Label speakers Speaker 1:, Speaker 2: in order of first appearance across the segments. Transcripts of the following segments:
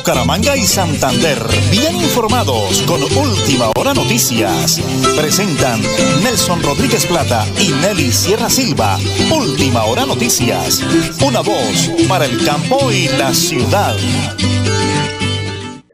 Speaker 1: Bucaramanga y Santander, bien informados con Última Hora Noticias. Presentan Nelson Rodríguez Plata y Nelly Sierra Silva. Última Hora Noticias. Una voz para el campo y la ciudad.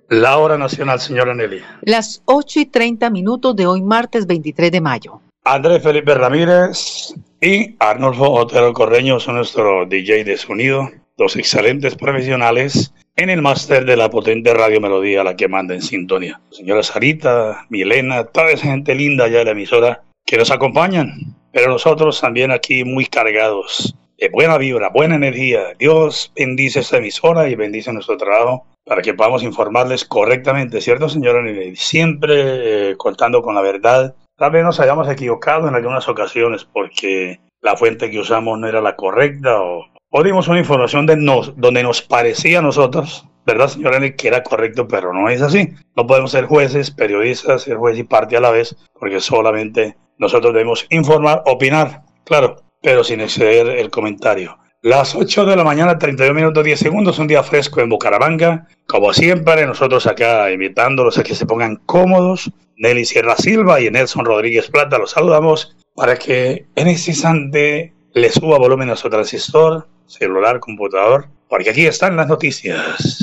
Speaker 2: La hora nacional, señora Nelly.
Speaker 3: Las 8 y 30 minutos de hoy, martes 23 de mayo.
Speaker 2: Andrés Felipe Ramírez y Arnolfo Otero Correño son nuestro DJ de sonido, dos excelentes profesionales en el máster de la potente Radio Melodía, la que manda en sintonía. Señora Sarita, Milena, toda esa gente linda allá de la emisora que nos acompañan, pero nosotros también aquí muy cargados de buena vibra, buena energía. Dios bendice esta emisora y bendice nuestro trabajo para que podamos informarles correctamente, ¿cierto, señora? Siempre eh, contando con la verdad. Tal vez nos hayamos equivocado en algunas ocasiones porque la fuente que usamos no era la correcta o o dimos una información de nos, donde nos parecía a nosotros, ¿verdad, señora que era correcto, pero no es así. No podemos ser jueces, periodistas, ser juez y parte a la vez, porque solamente nosotros debemos informar, opinar, claro, pero sin exceder el comentario. Las 8 de la mañana, 32 minutos 10 segundos, un día fresco en Bucaramanga. Como siempre, nosotros acá invitándolos a que se pongan cómodos. Nelly Sierra Silva y Nelson Rodríguez Plata los saludamos para que en este le suba volumen a su transistor, celular, computador, porque aquí están las noticias.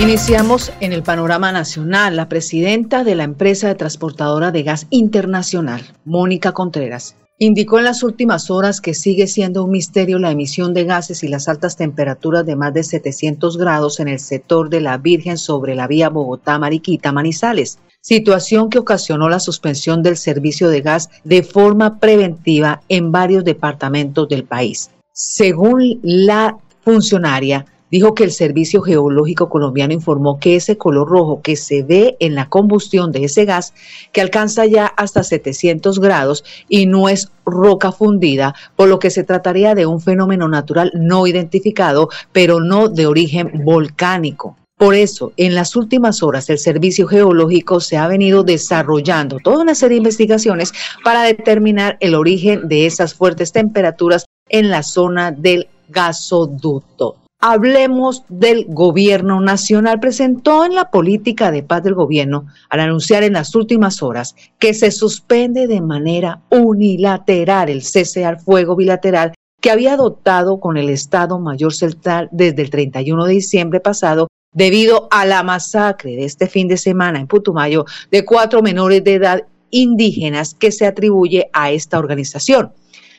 Speaker 3: Iniciamos en el panorama nacional. La presidenta de la empresa de transportadora de gas internacional, Mónica Contreras, indicó en las últimas horas que sigue siendo un misterio la emisión de gases y las altas temperaturas de más de 700 grados en el sector de la Virgen sobre la vía Bogotá-Mariquita-Manizales situación que ocasionó la suspensión del servicio de gas de forma preventiva en varios departamentos del país. Según la funcionaria, dijo que el Servicio Geológico Colombiano informó que ese color rojo que se ve en la combustión de ese gas, que alcanza ya hasta 700 grados y no es roca fundida, por lo que se trataría de un fenómeno natural no identificado, pero no de origen volcánico. Por eso, en las últimas horas, el Servicio Geológico se ha venido desarrollando toda una serie de investigaciones para determinar el origen de esas fuertes temperaturas en la zona del gasoducto. Hablemos del gobierno nacional. Presentó en la política de paz del gobierno al anunciar en las últimas horas que se suspende de manera unilateral el cese al fuego bilateral que había adoptado con el Estado Mayor Central desde el 31 de diciembre pasado debido a la masacre de este fin de semana en Putumayo de cuatro menores de edad indígenas que se atribuye a esta organización.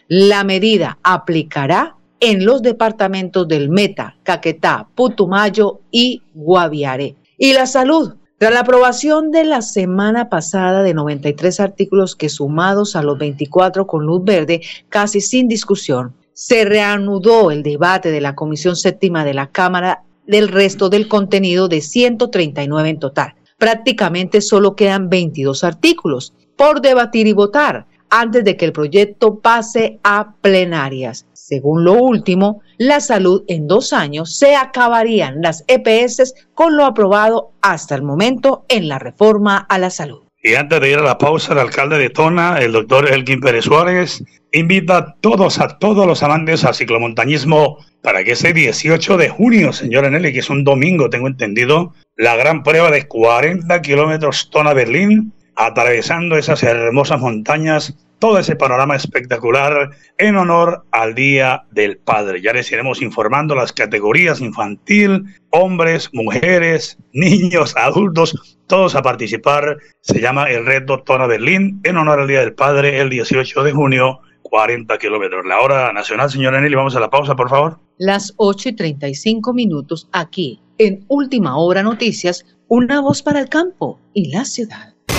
Speaker 3: La medida aplicará en los departamentos del Meta, Caquetá, Putumayo y Guaviare. Y la salud. Tras la aprobación de la semana pasada de 93 artículos que sumados a los 24 con luz verde, casi sin discusión, se reanudó el debate de la Comisión Séptima de la Cámara del resto del contenido de 139 en total. Prácticamente solo quedan 22 artículos por debatir y votar antes de que el proyecto pase a plenarias. Según lo último, la salud en dos años se acabarían las EPS con lo aprobado hasta el momento en la reforma a la salud.
Speaker 2: Y antes de ir a la pausa, el alcalde de Tona, el doctor Elkin Pérez Suárez, invita a todos, a todos los amantes al ciclomontañismo para que ese 18 de junio, señora Nelly, que es un domingo, tengo entendido, la gran prueba de 40 kilómetros Tona-Berlín, atravesando esas hermosas montañas todo ese panorama espectacular en honor al Día del Padre. Ya les iremos informando las categorías infantil, hombres, mujeres, niños, adultos, todos a participar. Se llama el reto Tona Berlín en honor al Día del Padre el 18 de junio, 40 kilómetros. La hora nacional, señora Nelly, vamos a la pausa, por favor.
Speaker 3: Las 8 y 35 minutos aquí, en Última Hora Noticias, una voz para el campo y la ciudad.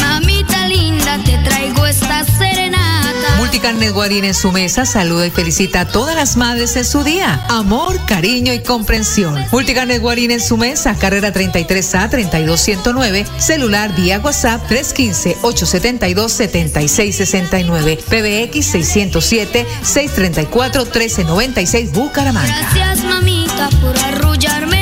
Speaker 4: Mamita linda, te traigo esta serenata
Speaker 5: Multicarnet Guarín en su mesa saluda y felicita a todas las madres en su día. Amor, cariño y comprensión. Multicarnet Guarín en su mesa, carrera 33A 32109, celular vía WhatsApp 315-872-7669, PBX 607 634 1396 Bucaramanga.
Speaker 4: Gracias mamita por arrullarme.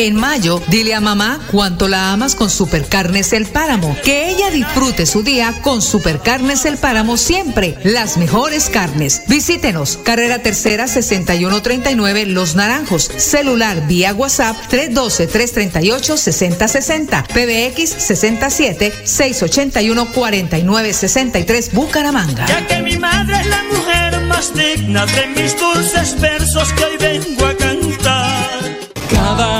Speaker 5: En mayo, dile a mamá cuánto la amas con Supercarnes El Páramo. Que ella disfrute su día con Supercarnes El Páramo siempre. Las mejores carnes. Visítenos. Carrera Tercera 6139 Los Naranjos. Celular vía WhatsApp 312-338-6060. PBX 67 681 4963 Bucaramanga.
Speaker 6: Ya que mi madre es la mujer más digna de mis dulces versos que hoy vengo a cantar. Cada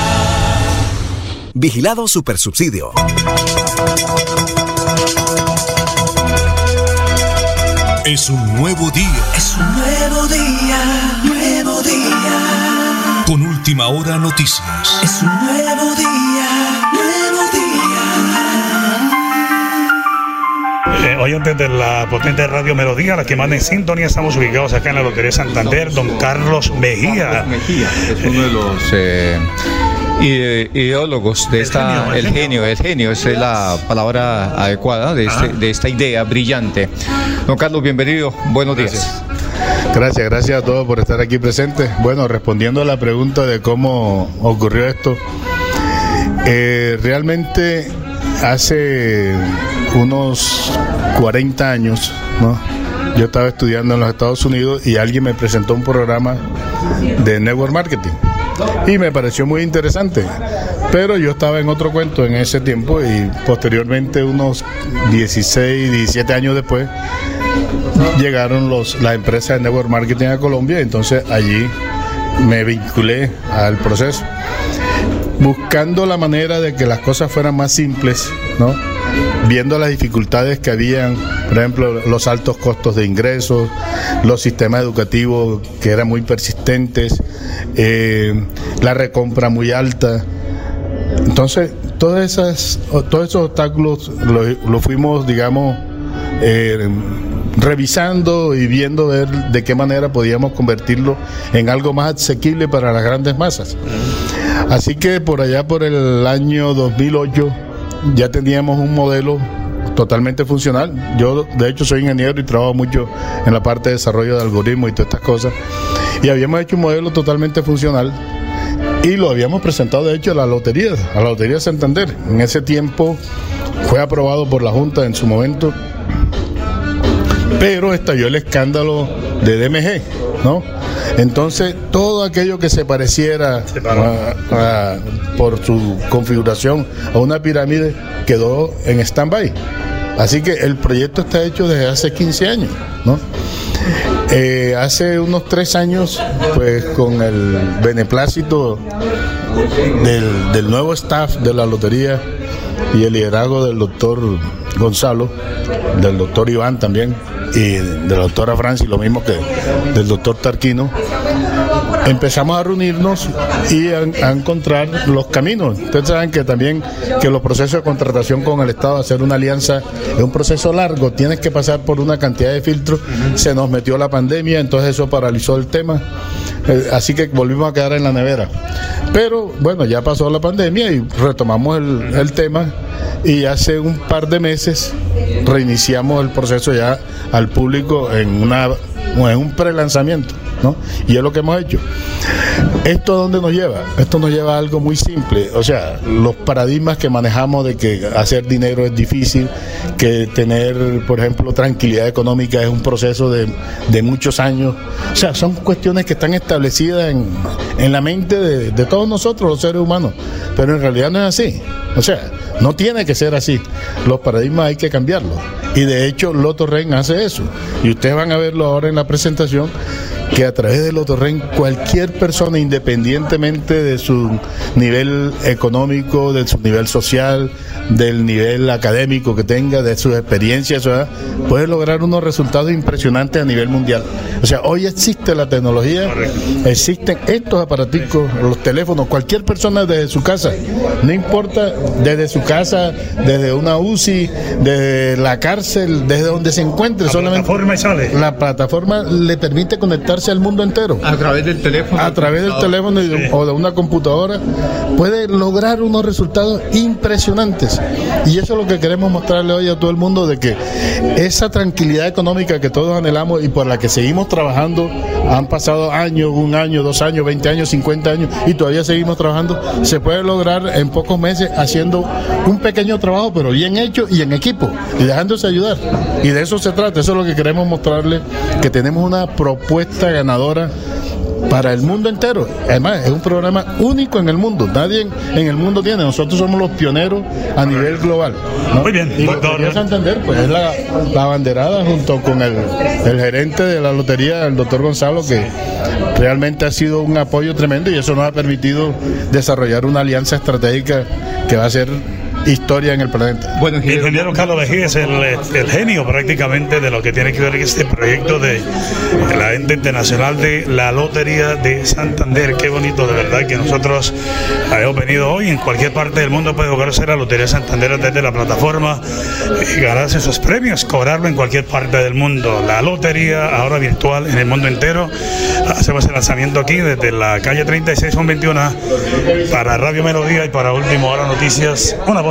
Speaker 7: Vigilado Supersubsidio.
Speaker 8: Es un nuevo día.
Speaker 6: Es un nuevo día, nuevo día.
Speaker 8: Con última hora noticias.
Speaker 6: Es un nuevo día, nuevo día.
Speaker 2: Eh, oyentes de la potente radio Melodía, la que manda en sintonía, estamos ubicados acá en la Lotería Santander, don Carlos Mejía.
Speaker 9: Mejía es uno de los eh, ide- ideólogos de esta,
Speaker 2: genio, el
Speaker 9: el genio, el genio, esa es la palabra adecuada de, este- de esta idea brillante. Don Carlos, bienvenido, buenos días.
Speaker 10: Gracias, gracias a todos por estar aquí presentes. Bueno, respondiendo a la pregunta de cómo ocurrió esto, eh, realmente hace unos 40 años, ¿no? Yo estaba estudiando en los Estados Unidos y alguien me presentó un programa de network marketing y me pareció muy interesante. Pero yo estaba en otro cuento en ese tiempo y posteriormente, unos 16, 17 años después, llegaron los, las empresas de network marketing a Colombia, entonces allí me vinculé al proceso, buscando la manera de que las cosas fueran más simples, ¿no? viendo las dificultades que habían, por ejemplo, los altos costos de ingresos, los sistemas educativos que eran muy persistentes, eh, la recompra muy alta. Entonces, todas esas, todos esos obstáculos lo, lo fuimos, digamos, eh, revisando y viendo ver de qué manera podíamos convertirlo en algo más asequible para las grandes masas. Así que por allá por el año 2008 ya teníamos un modelo totalmente funcional. Yo de hecho soy ingeniero y trabajo mucho en la parte de desarrollo de algoritmos y todas estas cosas. Y habíamos hecho un modelo totalmente funcional y lo habíamos presentado de hecho a la lotería, a la Lotería Santander. En ese tiempo fue aprobado por la Junta en su momento, pero estalló el escándalo de DMG, ¿no? Entonces todo aquello que se pareciera a- a- por su configuración a una pirámide quedó en stand-by. Así que el proyecto está hecho desde hace 15 años, ¿no? Eh, hace unos tres años, pues con el beneplácito del, del nuevo staff de la lotería y el liderazgo del doctor Gonzalo, del doctor Iván también, y de la doctora Franci, lo mismo que del doctor Tarquino, empezamos a reunirnos y a, encontrar los caminos. Ustedes saben que también que los procesos de contratación con el Estado, hacer una alianza, es un proceso largo, tienes que pasar por una cantidad de filtros, se nos metió la pandemia, entonces eso paralizó el tema, eh, así que volvimos a quedar en la nevera. Pero bueno, ya pasó la pandemia y retomamos el, el tema y hace un par de meses reiniciamos el proceso ya al público en, una, en un prelanzamiento. ¿No? Y es lo que hemos hecho. ¿Esto dónde nos lleva? Esto nos lleva a algo muy simple. O sea, los paradigmas que manejamos de que hacer dinero es difícil, que tener, por ejemplo, tranquilidad económica es un proceso de, de muchos años. O sea, son cuestiones que están establecidas en, en la mente de, de todos nosotros, los seres humanos. Pero en realidad no es así. O sea, no tiene que ser así. Los paradigmas hay que cambiarlos. Y de hecho, Loto Ren hace eso. Y ustedes van a verlo ahora en la presentación que a través del Lotorren cualquier persona, independientemente de su nivel económico, de su nivel social, del nivel académico que tenga, de sus experiencias, puede lograr unos resultados impresionantes a nivel mundial. O sea, hoy existe la tecnología, existen estos aparaticos, los teléfonos, cualquier persona desde su casa, no importa desde su casa, desde una UCI, desde la cárcel, desde donde se encuentre,
Speaker 2: la
Speaker 10: solamente
Speaker 2: plataforma sale.
Speaker 10: la plataforma le permite conectarse al mundo entero.
Speaker 9: A través del teléfono.
Speaker 10: A través del teléfono o de una computadora, puede lograr unos resultados impresionantes. Y eso es lo que queremos mostrarle hoy a todo el mundo, de que esa tranquilidad económica que todos anhelamos y por la que seguimos trabajando, han pasado años, un año, dos años, 20 años, 50 años, y todavía seguimos trabajando, se puede lograr en pocos meses haciendo un pequeño trabajo, pero bien hecho y en equipo, y dejándose ayudar. Y de eso se trata, eso es lo que queremos mostrarle, que tenemos una propuesta ganadora para el mundo entero. Además, es un programa único en el mundo. Nadie en, el mundo tiene. Nosotros somos los pioneros a nivel global.
Speaker 2: Muy bien,
Speaker 10: y Lotería Santander, pues es la, la banderada junto con el, el, gerente de la lotería, el doctor Gonzalo, que realmente ha sido un apoyo tremendo y eso nos ha permitido desarrollar una alianza estratégica que va a ser historia en el planeta.
Speaker 2: Bueno, el ingeniero Carlos Vejí es el, el, genio prácticamente de lo que tiene que ver este proyecto de, de, la ente internacional de la Lotería de Santander. Qué bonito, de verdad, que nosotros hemos venido hoy en cualquier parte del mundo puede jugarse la Lotería de Santander desde la plataforma y ganarse esos premios, cobrarlo en cualquier parte del mundo. La Lotería ahora virtual en el mundo entero. Hacemos el lanzamiento aquí desde la calle 36 con 21 para Radio Melodía y para Último Hora Noticias. Una voz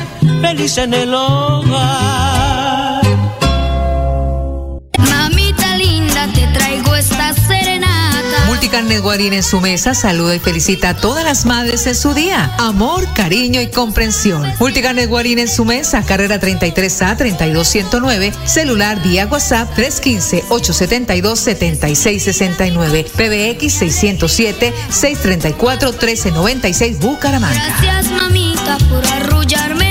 Speaker 6: feliz en el hogar.
Speaker 4: Mamita linda, te traigo esta serenata.
Speaker 3: Multicarnes Guarín en su mesa saluda y felicita a todas las madres en su día. Amor, cariño y comprensión. Multicarnes Guarín en su mesa, carrera 33A 32109, celular vía WhatsApp 315-872-7669, PBX 607 634 1396 Bucaramanga.
Speaker 4: Gracias mamita por arrullarme.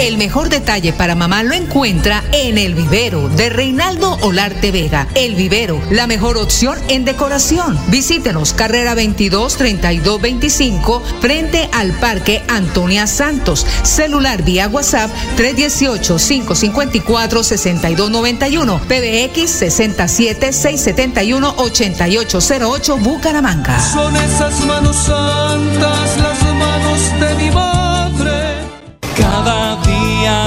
Speaker 3: El mejor detalle para mamá lo encuentra en El Vivero de Reinaldo Olarte Vega. El Vivero, la mejor opción en decoración. Visítenos, carrera 22 32 25, frente al Parque Antonia Santos. Celular vía WhatsApp 318 554 6291, PBX 67 671 8808 Bucaramanga.
Speaker 6: Son esas manos santas las manos de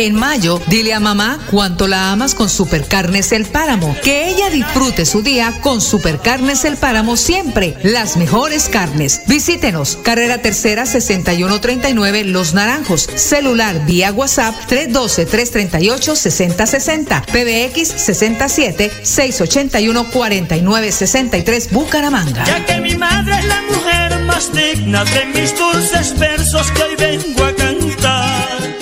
Speaker 3: En mayo, dile a mamá cuánto la amas con Supercarnes El Páramo. Que ella disfrute su día con Supercarnes El Páramo siempre. Las mejores carnes. Visítenos. Carrera Tercera 6139 Los Naranjos. Celular vía WhatsApp 312-338-6060. PBX 67 681 4963 Bucaramanga.
Speaker 6: Ya que mi madre es la mujer más digna de mis dulces versos que hoy vengo a cantar.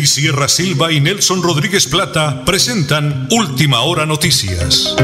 Speaker 8: Nelly Sierra Silva y Nelson Rodríguez Plata presentan Última Hora Noticias.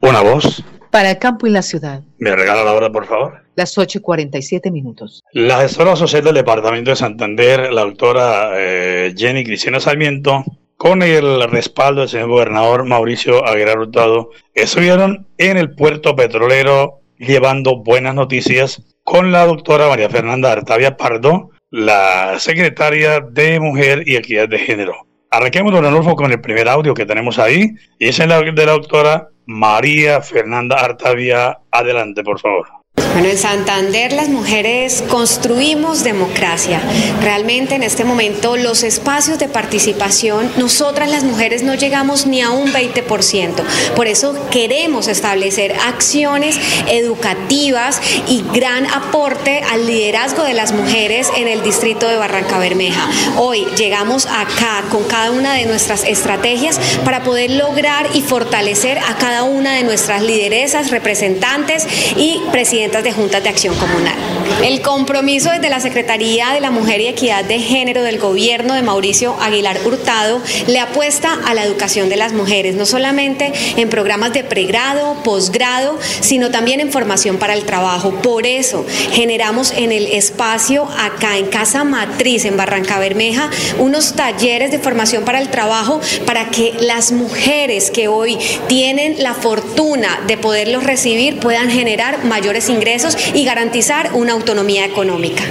Speaker 2: Una voz.
Speaker 3: Para el campo y la ciudad.
Speaker 2: ¿Me regala la hora, por favor?
Speaker 3: Las 8 y 47 minutos.
Speaker 2: La gestora social del Departamento de Santander, la doctora eh, Jenny Cristina Sarmiento, con el respaldo del señor gobernador Mauricio Aguilar Hurtado, estuvieron en el puerto petrolero llevando buenas noticias con la doctora María Fernanda Artavia Pardo, la secretaria de Mujer y Equidad de Género. Arranquemos, don Anulfo, con el primer audio que tenemos ahí, y es el de la doctora María Fernanda Artavia. Adelante, por favor.
Speaker 11: Bueno, en Santander las mujeres construimos democracia. Realmente en este momento los espacios de participación, nosotras las mujeres no llegamos ni a un 20%. Por eso queremos establecer acciones educativas y gran aporte al liderazgo de las mujeres en el distrito de Barranca Bermeja. Hoy llegamos acá con cada una de nuestras estrategias para poder lograr y fortalecer a cada una de nuestras lideresas, representantes y presidentas de juntas de acción comunal. El compromiso desde la Secretaría de la Mujer y Equidad de Género del gobierno de Mauricio Aguilar Hurtado le apuesta a la educación de las mujeres, no solamente en programas de pregrado, posgrado, sino también en formación para el trabajo. Por eso generamos en el espacio acá en Casa Matriz, en Barranca Bermeja, unos talleres de formación para el trabajo para que las mujeres que hoy tienen la fortuna de poderlos recibir puedan generar mayores ingresos y garantizar una autonomía económica.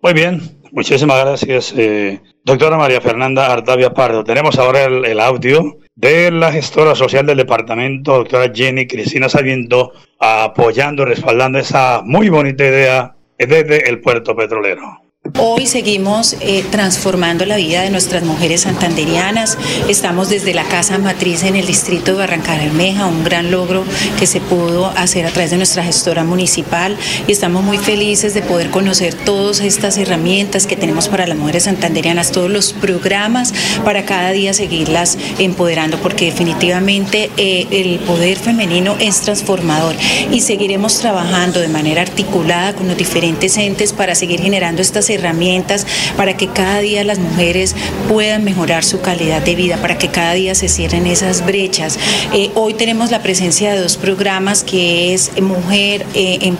Speaker 2: Muy bien, muchísimas gracias, eh, doctora María Fernanda Artavia Pardo. Tenemos ahora el, audio de la gestora social del departamento, doctora Jenny Cristina Sarmiento, apoyando, respaldando esa muy bonita idea desde el puerto petrolero.
Speaker 12: Hoy seguimos eh, transformando la vida de nuestras mujeres santanderianas. Estamos desde la Casa Matriz en el distrito de Barranca Bermeja, un gran logro que se pudo hacer a través de nuestra gestora municipal y estamos muy felices de poder conocer todas estas herramientas que tenemos para las mujeres santanderianas, todos los programas para cada día seguirlas empoderando, porque definitivamente eh, el poder femenino es transformador y seguiremos trabajando de manera articulada con los diferentes entes para seguir generando estas herramientas para que cada día las mujeres puedan mejorar su calidad de vida, para que cada día se cierren esas brechas. Eh, hoy tenemos la presencia de dos programas que es Mujer eh,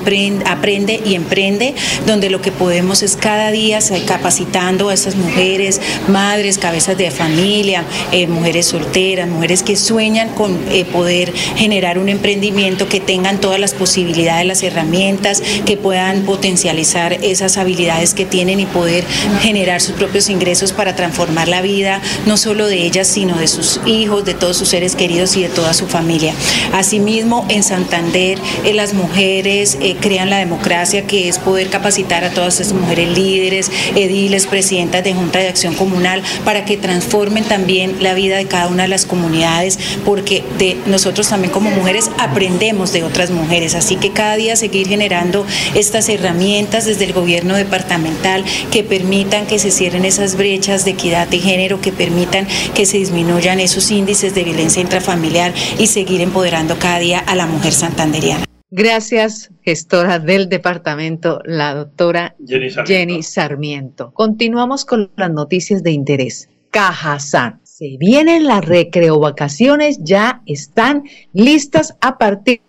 Speaker 12: Aprende y Emprende, donde lo que podemos es cada día capacitando a estas mujeres, madres, cabezas de familia, eh, mujeres solteras, mujeres que sueñan con poder generar un emprendimiento, que tengan todas las posibilidades, las herramientas, que puedan potencializar esas habilidades que tienen y poder generar sus propios ingresos para transformar la vida, no solo de ellas, sino de sus hijos, de todos sus seres queridos y de toda su familia. Asimismo, en Santander, eh, las mujeres eh, crean la democracia, que es poder capacitar a todas esas mujeres líderes, ediles, presidentas de Junta de Acción Comunal, para que transformen también la vida de cada una de las comunidades, porque de nosotros también como mujeres aprendemos de otras mujeres. Así que cada día seguir generando estas herramientas desde el gobierno departamental que permitan que se cierren esas brechas de equidad de género, que permitan que se disminuyan esos índices de violencia intrafamiliar y seguir empoderando cada día a la mujer santanderiana.
Speaker 3: Gracias, gestora del departamento, la doctora Jenny Sarmiento. Continuamos con las noticias de interés. Cajazán Se vienen las recreovacaciones, ya están listas a partir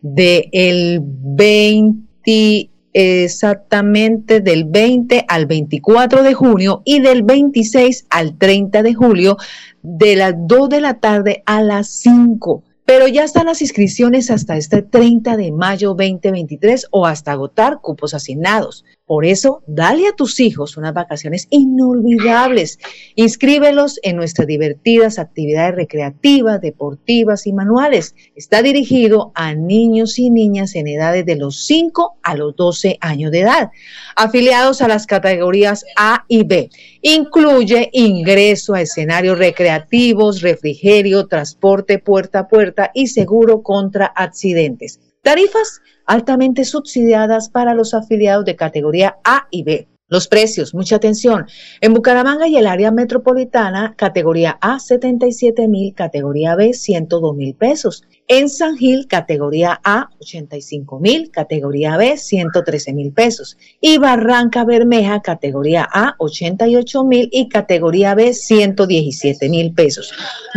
Speaker 3: del 20 exactamente del 20 al 24 de junio y del 26 al 30 de julio de las 2 de la tarde a las 5 pero ya están las inscripciones hasta este 30 de mayo 2023 o hasta agotar cupos asignados. Por eso, dale a tus hijos unas vacaciones inolvidables. Inscríbelos en nuestras divertidas actividades recreativas, deportivas y manuales. Está dirigido a niños y niñas en edades de los 5 a los 12 años de edad, afiliados a las categorías A y B. Incluye ingreso a escenarios recreativos, refrigerio, transporte puerta a puerta y seguro contra accidentes. Tarifas altamente subsidiadas para los afiliados de categoría A y B. Los precios, mucha atención. En Bucaramanga y el área metropolitana, categoría A, 77 mil, categoría B, 102 mil pesos. En San Gil, categoría A, 85 mil, categoría B, 113 mil pesos. Y Barranca Bermeja, categoría A, 88 mil y categoría B, 117 mil pesos.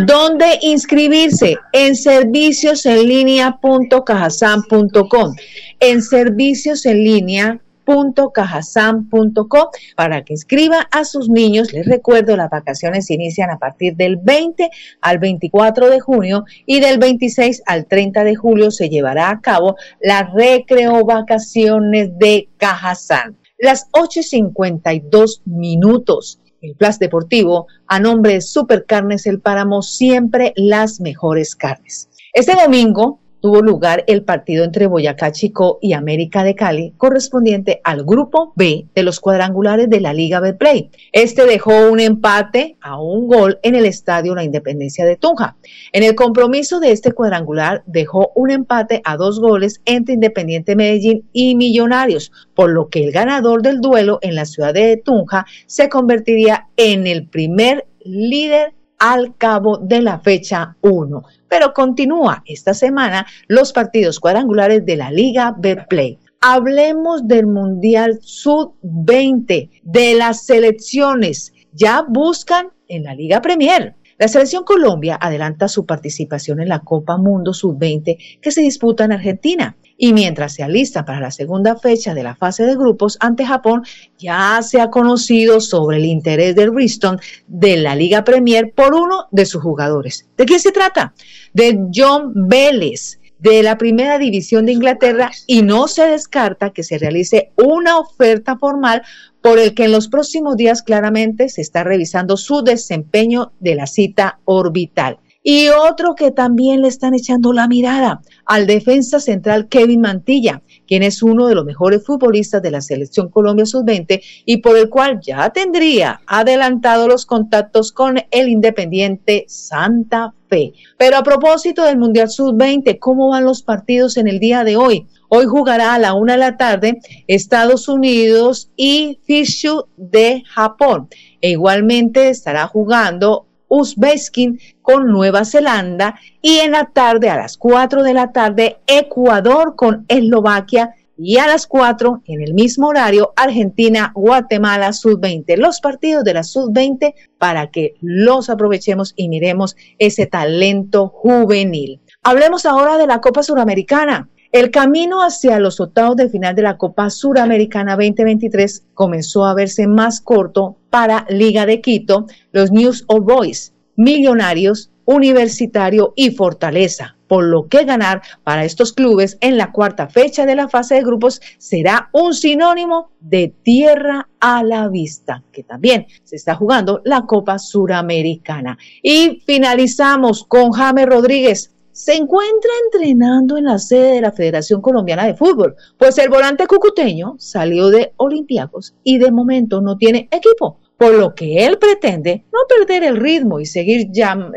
Speaker 3: ¿Dónde inscribirse? En servicios en línea.cajazán.com. En servicios en línea www.cajasam.co para que inscriba a sus niños. Les recuerdo, las vacaciones se inician a partir del 20 al 24 de junio y del 26 al 30 de julio se llevará a cabo la recreo vacaciones de Cajasam. Las 8.52 minutos. El Plus Deportivo, a nombre de Supercarnes El Páramo, siempre las mejores carnes. Este domingo, tuvo lugar el partido entre Boyacá Chico y América de Cali, correspondiente al grupo B de los cuadrangulares de la Liga Betplay. Este dejó un empate a un gol en el estadio La Independencia de Tunja. En el compromiso de este cuadrangular dejó un empate a dos goles entre Independiente Medellín y Millonarios, por lo que el ganador del duelo en la ciudad de Tunja se convertiría en el primer líder al cabo de la fecha 1. Pero continúa esta semana los partidos cuadrangulares de la Liga Betplay. Hablemos del Mundial Sub-20, de las selecciones. Ya buscan en la Liga Premier. La selección Colombia adelanta su participación en la Copa Mundo Sub-20 que se disputa en Argentina. Y mientras se alista para la segunda fecha de la fase de grupos ante Japón, ya se ha conocido sobre el interés del Bristol de la Liga Premier por uno de sus jugadores. ¿De quién se trata? De John Vélez de la primera división de Inglaterra y no se descarta que se realice una oferta formal por el que en los próximos días claramente se está revisando su desempeño de la cita orbital. Y otro que también le están echando la mirada al defensa central Kevin Mantilla, quien es uno de los mejores futbolistas de la selección Colombia Sub-20 y por el cual ya tendría adelantado los contactos con el Independiente Santa Fe. Pero a propósito del Mundial Sub-20, ¿cómo van los partidos en el día de hoy? Hoy jugará a la una de la tarde Estados Unidos y Fishu de Japón. E igualmente estará jugando Uzbekistan con Nueva Zelanda y en la tarde, a las 4 de la tarde, Ecuador con Eslovaquia y a las 4 en el mismo horario, Argentina, Guatemala, Sub-20. Los partidos de la Sub-20 para que los aprovechemos y miremos ese talento juvenil. Hablemos ahora de la Copa Suramericana. El camino hacia los octavos de final de la Copa Suramericana 2023 comenzó a verse más corto para Liga de Quito, los News Old Boys, Millonarios, Universitario y Fortaleza, por lo que ganar para estos clubes en la cuarta fecha de la fase de grupos será un sinónimo de tierra a la vista, que también se está jugando la Copa Suramericana. Y finalizamos con James Rodríguez, se encuentra entrenando en la sede de la Federación Colombiana de Fútbol, pues el volante cucuteño salió de Olympiacos y de momento no tiene equipo, por lo que él pretende no perder el ritmo y seguir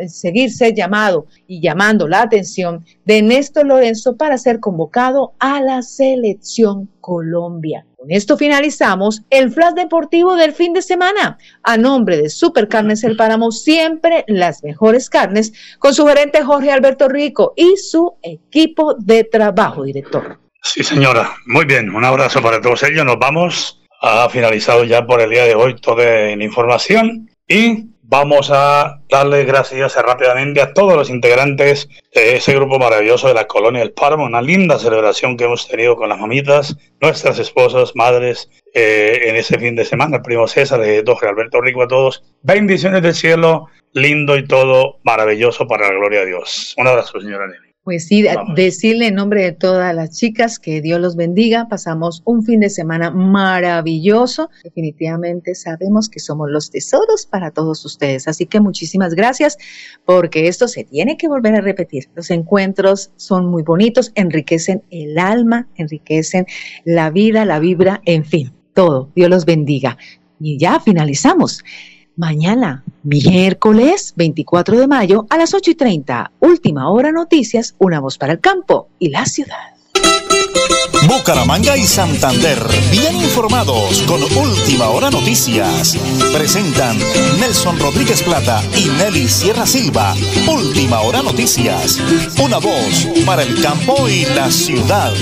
Speaker 3: seguirse llamado y llamando la atención de Néstor Lorenzo para ser convocado a la selección Colombia. Con esto finalizamos el flash deportivo del fin de semana. A nombre de Supercarnes El Páramo, siempre las mejores carnes, con su gerente Jorge Alberto Rico y su equipo de trabajo, director.
Speaker 2: Sí, señora. Muy bien. Un abrazo para todos ellos. Nos vamos. Ha finalizado ya por el día de hoy toda la información y Vamos a darle gracias rápidamente a todos los integrantes de ese grupo maravilloso de la colonia del Páramo. Una linda celebración que hemos tenido con las mamitas, nuestras esposas, madres, eh, en ese fin de semana. El primo César, el don Alberto Rico, a todos. Bendiciones del cielo, lindo y todo maravilloso para la gloria de Dios. Un abrazo, señora Nelly.
Speaker 3: Pues sí, decirle en nombre de todas las chicas que Dios los bendiga. Pasamos un fin de semana maravilloso. Definitivamente sabemos que somos los tesoros para todos ustedes. Así que muchísimas gracias porque esto se tiene que volver a repetir. Los encuentros son muy bonitos, enriquecen el alma, enriquecen la vida, la vibra, en fin, todo. Dios los bendiga. Y ya finalizamos. Mañana, miércoles 24 de mayo a las 8 y 30, última hora noticias, una voz para el campo y la ciudad.
Speaker 1: Bucaramanga y Santander, bien informados con Última Hora Noticias. Presentan Nelson Rodríguez Plata y Nelly Sierra Silva. Última Hora Noticias. Una voz para el campo y la ciudad.